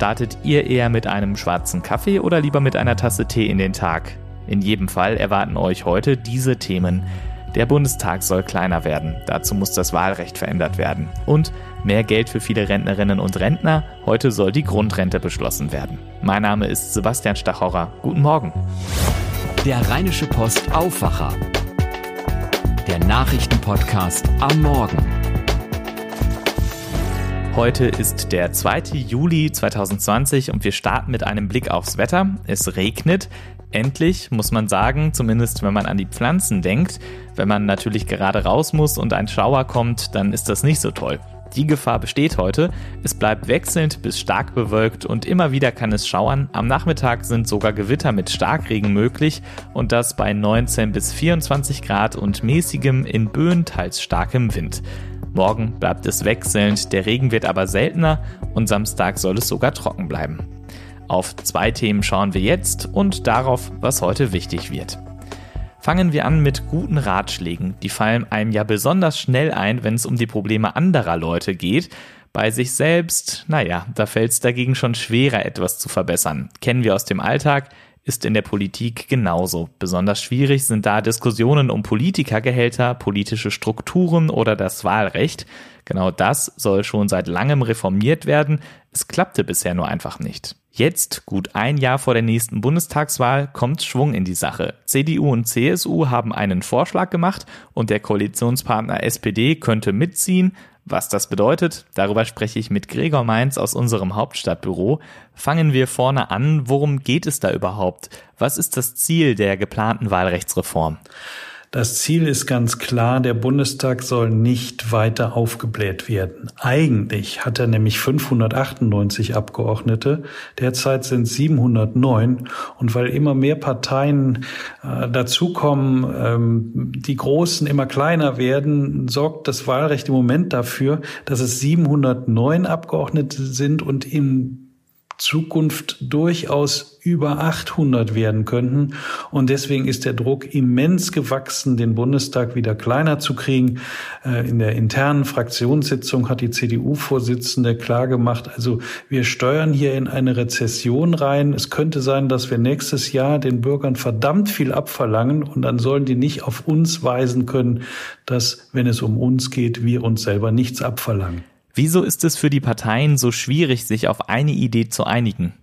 Startet ihr eher mit einem schwarzen Kaffee oder lieber mit einer Tasse Tee in den Tag? In jedem Fall erwarten euch heute diese Themen. Der Bundestag soll kleiner werden. Dazu muss das Wahlrecht verändert werden. Und mehr Geld für viele Rentnerinnen und Rentner. Heute soll die Grundrente beschlossen werden. Mein Name ist Sebastian Stachorra. Guten Morgen. Der Rheinische Post Aufwacher. Der Nachrichtenpodcast am Morgen. Heute ist der 2. Juli 2020 und wir starten mit einem Blick aufs Wetter. Es regnet. Endlich, muss man sagen, zumindest wenn man an die Pflanzen denkt. Wenn man natürlich gerade raus muss und ein Schauer kommt, dann ist das nicht so toll. Die Gefahr besteht heute. Es bleibt wechselnd bis stark bewölkt und immer wieder kann es schauern. Am Nachmittag sind sogar Gewitter mit Starkregen möglich und das bei 19 bis 24 Grad und mäßigem in Böen teils starkem Wind. Morgen bleibt es wechselnd, der Regen wird aber seltener und Samstag soll es sogar trocken bleiben. Auf zwei Themen schauen wir jetzt und darauf, was heute wichtig wird. Fangen wir an mit guten Ratschlägen. Die fallen einem ja besonders schnell ein, wenn es um die Probleme anderer Leute geht. Bei sich selbst, naja, da fällt es dagegen schon schwerer, etwas zu verbessern. Kennen wir aus dem Alltag, ist in der Politik genauso. Besonders schwierig sind da Diskussionen um Politikergehälter, politische Strukturen oder das Wahlrecht. Genau das soll schon seit langem reformiert werden. Es klappte bisher nur einfach nicht. Jetzt, gut ein Jahr vor der nächsten Bundestagswahl, kommt Schwung in die Sache. CDU und CSU haben einen Vorschlag gemacht und der Koalitionspartner SPD könnte mitziehen. Was das bedeutet, darüber spreche ich mit Gregor Mainz aus unserem Hauptstadtbüro. Fangen wir vorne an. Worum geht es da überhaupt? Was ist das Ziel der geplanten Wahlrechtsreform? Das Ziel ist ganz klar, der Bundestag soll nicht weiter aufgebläht werden. Eigentlich hat er nämlich 598 Abgeordnete, derzeit sind 709 und weil immer mehr Parteien äh, dazukommen, ähm, die Großen immer kleiner werden, sorgt das Wahlrecht im Moment dafür, dass es 709 Abgeordnete sind und im Zukunft durchaus über 800 werden könnten. Und deswegen ist der Druck immens gewachsen, den Bundestag wieder kleiner zu kriegen. Äh, in der internen Fraktionssitzung hat die CDU-Vorsitzende klargemacht, also wir steuern hier in eine Rezession rein. Es könnte sein, dass wir nächstes Jahr den Bürgern verdammt viel abverlangen und dann sollen die nicht auf uns weisen können, dass, wenn es um uns geht, wir uns selber nichts abverlangen. Wieso ist es für die Parteien so schwierig, sich auf eine Idee zu einigen?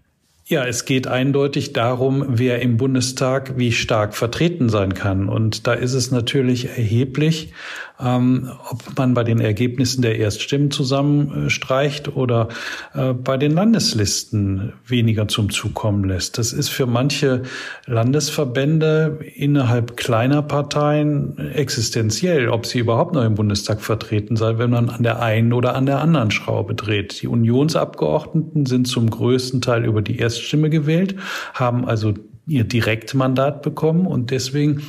Ja, es geht eindeutig darum, wer im Bundestag wie stark vertreten sein kann. Und da ist es natürlich erheblich, ähm, ob man bei den Ergebnissen der Erststimmen zusammenstreicht oder äh, bei den Landeslisten weniger zum Zug kommen lässt. Das ist für manche Landesverbände innerhalb kleiner Parteien existenziell, ob sie überhaupt noch im Bundestag vertreten sei, wenn man an der einen oder an der anderen Schraube dreht. Die Unionsabgeordneten sind zum größten Teil über die Erst Erststimme gewählt, haben also ihr Direktmandat bekommen und deswegen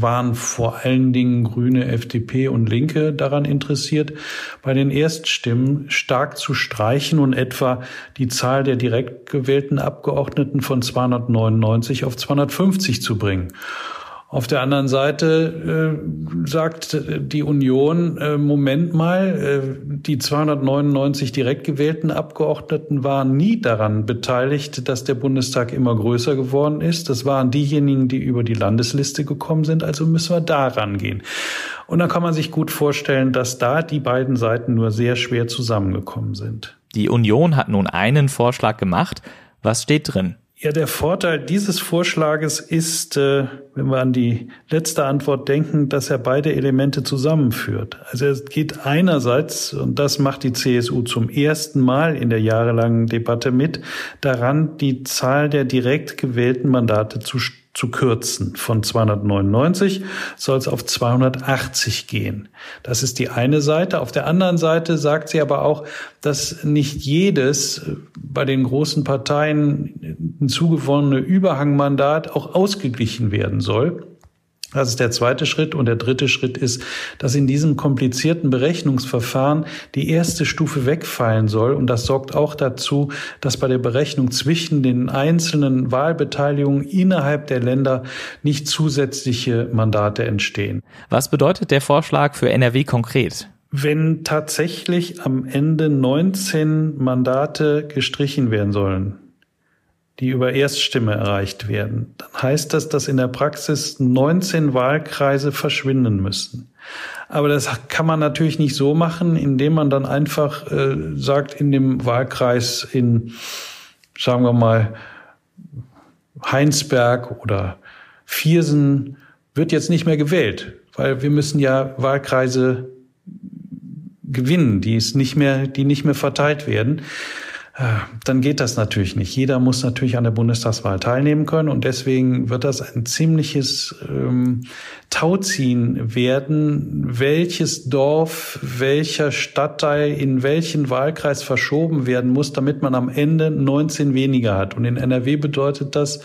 waren vor allen Dingen Grüne, FDP und Linke daran interessiert, bei den Erststimmen stark zu streichen und etwa die Zahl der direkt gewählten Abgeordneten von 299 auf 250 zu bringen. Auf der anderen Seite äh, sagt die Union, äh, Moment mal, äh, die 299 direkt gewählten Abgeordneten waren nie daran beteiligt, dass der Bundestag immer größer geworden ist. Das waren diejenigen, die über die Landesliste gekommen sind. Also müssen wir da rangehen. Und dann kann man sich gut vorstellen, dass da die beiden Seiten nur sehr schwer zusammengekommen sind. Die Union hat nun einen Vorschlag gemacht. Was steht drin? Ja, der Vorteil dieses Vorschlages ist, äh, wenn wir an die letzte Antwort denken, dass er beide Elemente zusammenführt. Also es geht einerseits, und das macht die CSU zum ersten Mal in der jahrelangen Debatte mit, daran, die Zahl der direkt gewählten Mandate zu zu kürzen. Von 299 soll es auf 280 gehen. Das ist die eine Seite. Auf der anderen Seite sagt sie aber auch, dass nicht jedes bei den großen Parteien hinzugewonnene Überhangmandat auch ausgeglichen werden soll. Das ist der zweite Schritt. Und der dritte Schritt ist, dass in diesem komplizierten Berechnungsverfahren die erste Stufe wegfallen soll. Und das sorgt auch dazu, dass bei der Berechnung zwischen den einzelnen Wahlbeteiligungen innerhalb der Länder nicht zusätzliche Mandate entstehen. Was bedeutet der Vorschlag für NRW konkret? Wenn tatsächlich am Ende 19 Mandate gestrichen werden sollen, die über Erststimme erreicht werden, dann heißt das, dass in der Praxis 19 Wahlkreise verschwinden müssen. Aber das kann man natürlich nicht so machen, indem man dann einfach äh, sagt, in dem Wahlkreis in, sagen wir mal, Heinsberg oder Viersen wird jetzt nicht mehr gewählt, weil wir müssen ja Wahlkreise gewinnen, die es nicht mehr, die nicht mehr verteilt werden. Dann geht das natürlich nicht. Jeder muss natürlich an der Bundestagswahl teilnehmen können und deswegen wird das ein ziemliches ähm, Tauziehen werden, welches Dorf, welcher Stadtteil in welchen Wahlkreis verschoben werden muss, damit man am Ende 19 weniger hat. Und in NRW bedeutet das,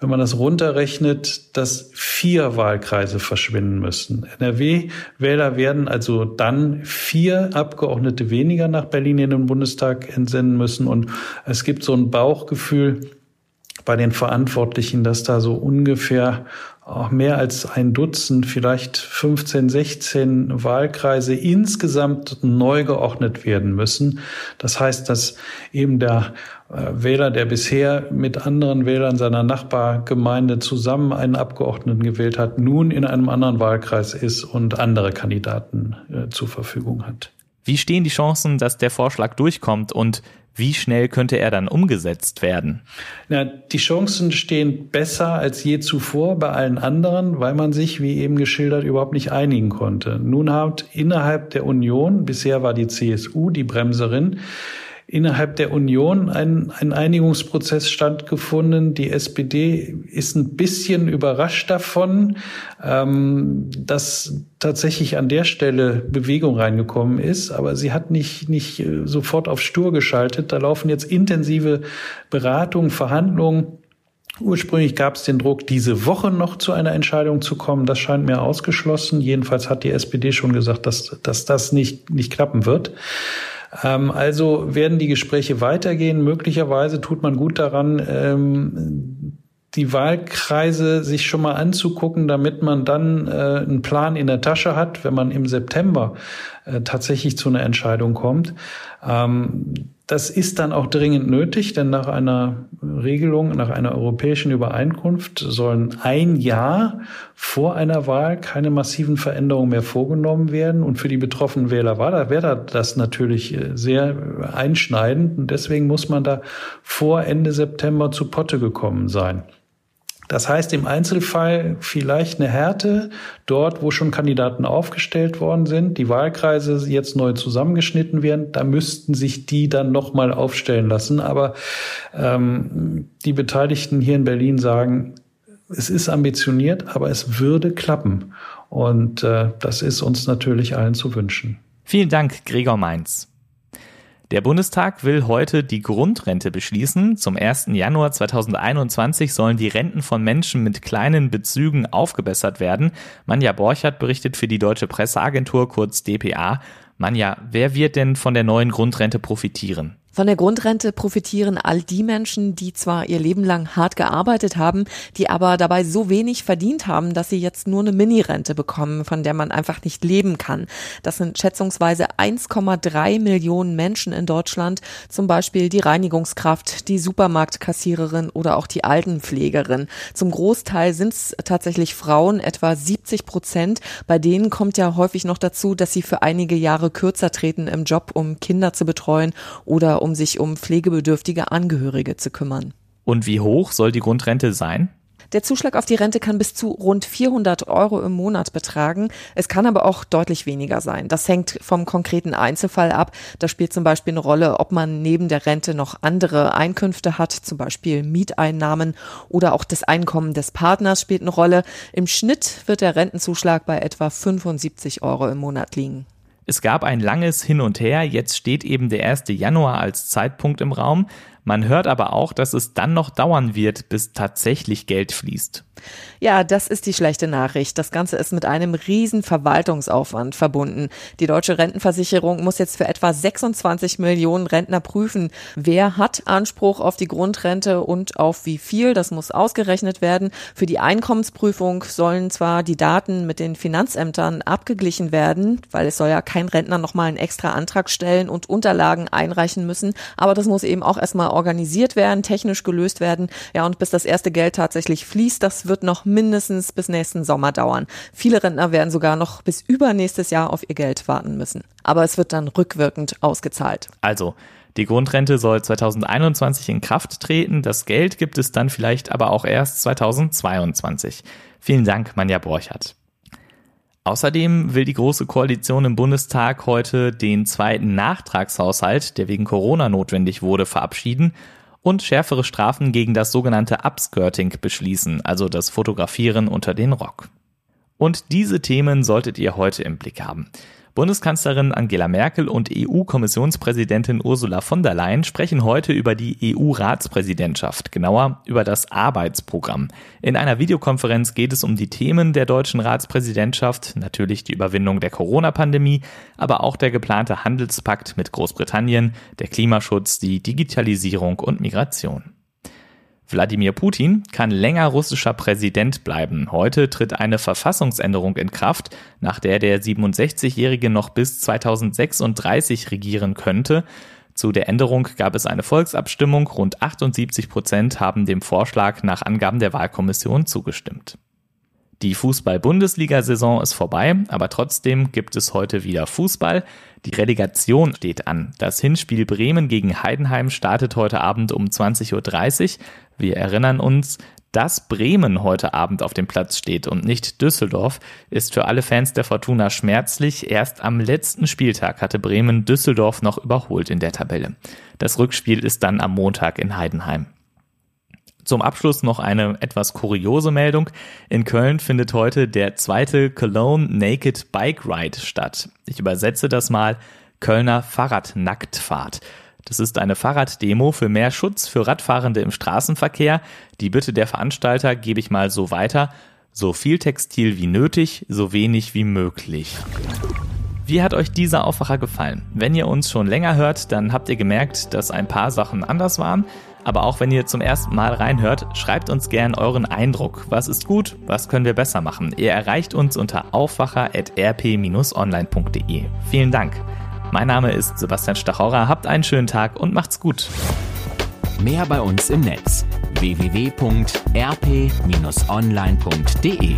wenn man das runterrechnet, dass vier Wahlkreise verschwinden müssen. NRW-Wähler werden also dann vier Abgeordnete weniger nach Berlin in den Bundestag entsenden müssen. Und es gibt so ein Bauchgefühl bei den Verantwortlichen, dass da so ungefähr auch mehr als ein Dutzend, vielleicht 15, 16 Wahlkreise insgesamt neu geordnet werden müssen. Das heißt, dass eben der äh, Wähler, der bisher mit anderen Wählern seiner Nachbargemeinde zusammen einen Abgeordneten gewählt hat, nun in einem anderen Wahlkreis ist und andere Kandidaten äh, zur Verfügung hat. Wie stehen die Chancen, dass der Vorschlag durchkommt und wie schnell könnte er dann umgesetzt werden? Ja, die Chancen stehen besser als je zuvor bei allen anderen, weil man sich, wie eben geschildert, überhaupt nicht einigen konnte. Nun hat innerhalb der Union, bisher war die CSU die Bremserin, innerhalb der Union ein, ein Einigungsprozess stattgefunden. Die SPD ist ein bisschen überrascht davon, ähm, dass tatsächlich an der Stelle Bewegung reingekommen ist, aber sie hat nicht, nicht äh, sofort auf Stur geschaltet. Da laufen jetzt intensive Beratungen, Verhandlungen. Ursprünglich gab es den Druck, diese Woche noch zu einer Entscheidung zu kommen. Das scheint mir ausgeschlossen. Jedenfalls hat die SPD schon gesagt, dass, dass das nicht, nicht klappen wird. Ähm, also werden die Gespräche weitergehen. Möglicherweise tut man gut daran, ähm, die Wahlkreise sich schon mal anzugucken, damit man dann äh, einen Plan in der Tasche hat, wenn man im September äh, tatsächlich zu einer Entscheidung kommt. Ähm, das ist dann auch dringend nötig, denn nach einer Regelung, nach einer europäischen Übereinkunft sollen ein Jahr vor einer Wahl keine massiven Veränderungen mehr vorgenommen werden. Und für die betroffenen Wähler war da, wäre das natürlich äh, sehr einschneidend. Und deswegen muss man da vor Ende September zu Potte gekommen sein. Das heißt im Einzelfall vielleicht eine Härte dort, wo schon Kandidaten aufgestellt worden sind, die Wahlkreise jetzt neu zusammengeschnitten werden, da müssten sich die dann nochmal aufstellen lassen. Aber ähm, die Beteiligten hier in Berlin sagen, es ist ambitioniert, aber es würde klappen. Und äh, das ist uns natürlich allen zu wünschen. Vielen Dank, Gregor Mainz. Der Bundestag will heute die Grundrente beschließen. Zum 1. Januar 2021 sollen die Renten von Menschen mit kleinen Bezügen aufgebessert werden. Manja Borchert berichtet für die Deutsche Presseagentur kurz DPA. Manja, wer wird denn von der neuen Grundrente profitieren? Von der Grundrente profitieren all die Menschen, die zwar ihr Leben lang hart gearbeitet haben, die aber dabei so wenig verdient haben, dass sie jetzt nur eine Mini-Rente bekommen, von der man einfach nicht leben kann. Das sind schätzungsweise 1,3 Millionen Menschen in Deutschland, zum Beispiel die Reinigungskraft, die Supermarktkassiererin oder auch die Altenpflegerin. Zum Großteil sind es tatsächlich Frauen, etwa 70 Prozent. Bei denen kommt ja häufig noch dazu, dass sie für einige Jahre kürzer treten im Job, um Kinder zu betreuen oder um sich um pflegebedürftige Angehörige zu kümmern. Und wie hoch soll die Grundrente sein? Der Zuschlag auf die Rente kann bis zu rund 400 Euro im Monat betragen. Es kann aber auch deutlich weniger sein. Das hängt vom konkreten Einzelfall ab. Da spielt zum Beispiel eine Rolle, ob man neben der Rente noch andere Einkünfte hat, zum Beispiel Mieteinnahmen oder auch das Einkommen des Partners spielt eine Rolle. Im Schnitt wird der Rentenzuschlag bei etwa 75 Euro im Monat liegen. Es gab ein langes Hin und Her, jetzt steht eben der 1. Januar als Zeitpunkt im Raum. Man hört aber auch, dass es dann noch dauern wird, bis tatsächlich Geld fließt. Ja, das ist die schlechte Nachricht. Das Ganze ist mit einem riesen Verwaltungsaufwand verbunden. Die deutsche Rentenversicherung muss jetzt für etwa 26 Millionen Rentner prüfen, wer hat Anspruch auf die Grundrente und auf wie viel. Das muss ausgerechnet werden. Für die Einkommensprüfung sollen zwar die Daten mit den Finanzämtern abgeglichen werden, weil es soll ja kein Rentner nochmal einen extra Antrag stellen und Unterlagen einreichen müssen, aber das muss eben auch erstmal organisiert werden, technisch gelöst werden. Ja, und bis das erste Geld tatsächlich fließt, das wird noch mindestens bis nächsten Sommer dauern. Viele Rentner werden sogar noch bis übernächstes Jahr auf ihr Geld warten müssen. Aber es wird dann rückwirkend ausgezahlt. Also, die Grundrente soll 2021 in Kraft treten. Das Geld gibt es dann vielleicht aber auch erst 2022. Vielen Dank, Manja Borchert. Außerdem will die Große Koalition im Bundestag heute den zweiten Nachtragshaushalt, der wegen Corona notwendig wurde, verabschieden und schärfere Strafen gegen das sogenannte Upskirting beschließen, also das Fotografieren unter den Rock. Und diese Themen solltet ihr heute im Blick haben. Bundeskanzlerin Angela Merkel und EU-Kommissionspräsidentin Ursula von der Leyen sprechen heute über die EU-Ratspräsidentschaft, genauer über das Arbeitsprogramm. In einer Videokonferenz geht es um die Themen der deutschen Ratspräsidentschaft, natürlich die Überwindung der Corona-Pandemie, aber auch der geplante Handelspakt mit Großbritannien, der Klimaschutz, die Digitalisierung und Migration. Wladimir Putin kann länger russischer Präsident bleiben. Heute tritt eine Verfassungsänderung in Kraft, nach der der 67-Jährige noch bis 2036 regieren könnte. Zu der Änderung gab es eine Volksabstimmung. Rund 78 Prozent haben dem Vorschlag nach Angaben der Wahlkommission zugestimmt. Die Fußball-Bundesliga-Saison ist vorbei, aber trotzdem gibt es heute wieder Fußball. Die Relegation steht an. Das Hinspiel Bremen gegen Heidenheim startet heute Abend um 20.30 Uhr. Wir erinnern uns, dass Bremen heute Abend auf dem Platz steht und nicht Düsseldorf, ist für alle Fans der Fortuna schmerzlich. Erst am letzten Spieltag hatte Bremen Düsseldorf noch überholt in der Tabelle. Das Rückspiel ist dann am Montag in Heidenheim. Zum Abschluss noch eine etwas kuriose Meldung. In Köln findet heute der zweite Cologne Naked Bike Ride statt. Ich übersetze das mal Kölner Fahrradnacktfahrt. Das ist eine Fahrraddemo für mehr Schutz für Radfahrende im Straßenverkehr. Die Bitte der Veranstalter gebe ich mal so weiter. So viel Textil wie nötig, so wenig wie möglich. Wie hat euch dieser Aufwacher gefallen? Wenn ihr uns schon länger hört, dann habt ihr gemerkt, dass ein paar Sachen anders waren. Aber auch wenn ihr zum ersten Mal reinhört, schreibt uns gern euren Eindruck. Was ist gut? Was können wir besser machen? Ihr erreicht uns unter aufwacher.rp-online.de. Vielen Dank. Mein Name ist Sebastian Stachorra. Habt einen schönen Tag und macht's gut. Mehr bei uns im Netz www.rp-online.de